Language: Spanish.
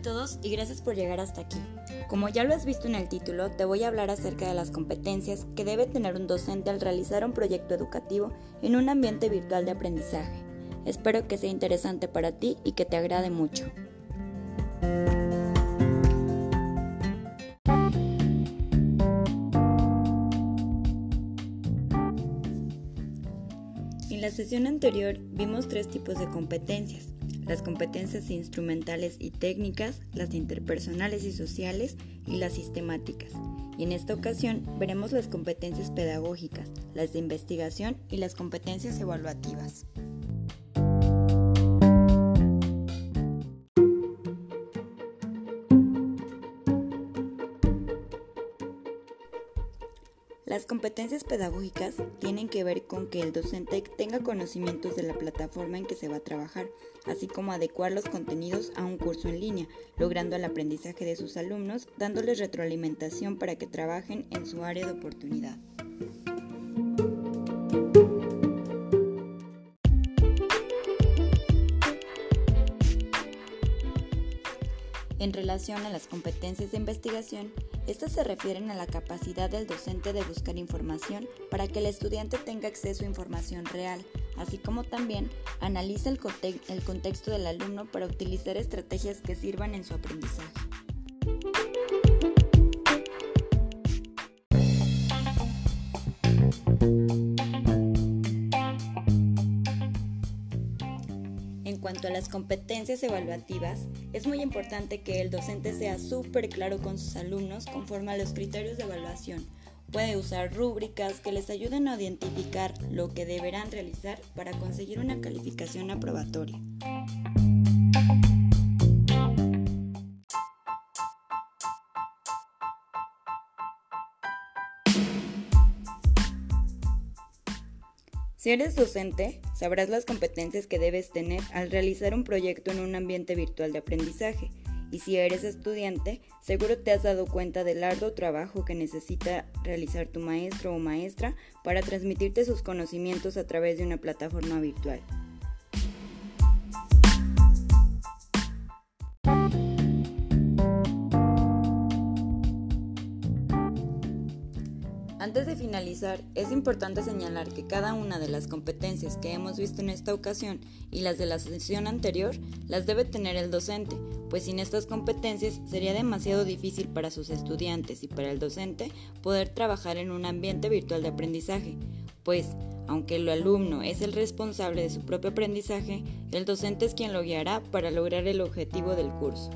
a todos y gracias por llegar hasta aquí. Como ya lo has visto en el título, te voy a hablar acerca de las competencias que debe tener un docente al realizar un proyecto educativo en un ambiente virtual de aprendizaje. Espero que sea interesante para ti y que te agrade mucho. En la sesión anterior vimos tres tipos de competencias, las competencias instrumentales y técnicas, las interpersonales y sociales y las sistemáticas. Y en esta ocasión veremos las competencias pedagógicas, las de investigación y las competencias evaluativas. Las competencias pedagógicas tienen que ver con que el docente tenga conocimientos de la plataforma en que se va a trabajar, así como adecuar los contenidos a un curso en línea, logrando el aprendizaje de sus alumnos, dándoles retroalimentación para que trabajen en su área de oportunidad. En relación a las competencias de investigación, estas se refieren a la capacidad del docente de buscar información para que el estudiante tenga acceso a información real, así como también analiza el, contexto del alumno para utilizar estrategias que sirvan en su aprendizaje. Cuanto a las competencias evaluativas, es muy importante que el docente sea súper claro con sus alumnos conforme a los criterios de evaluación. Puede usar rúbricas que les ayuden a identificar lo que deberán realizar para conseguir una calificación aprobatoria. Si eres docente, sabrás las competencias que debes tener al realizar un proyecto en un ambiente virtual de aprendizaje. Y si eres estudiante, seguro te has dado cuenta del arduo trabajo que necesita realizar tu maestro o maestra para transmitirte sus conocimientos a través de una plataforma virtual. Antes de finalizar, es importante señalar que cada una de las competencias que hemos visto en esta ocasión y las de la sesión anterior las debe tener el docente, pues sin estas competencias sería demasiado difícil para sus estudiantes y para el docente poder trabajar en un ambiente virtual de aprendizaje, pues aunque el alumno es el responsable de su propio aprendizaje, el docente es quien lo guiará para lograr el objetivo del curso.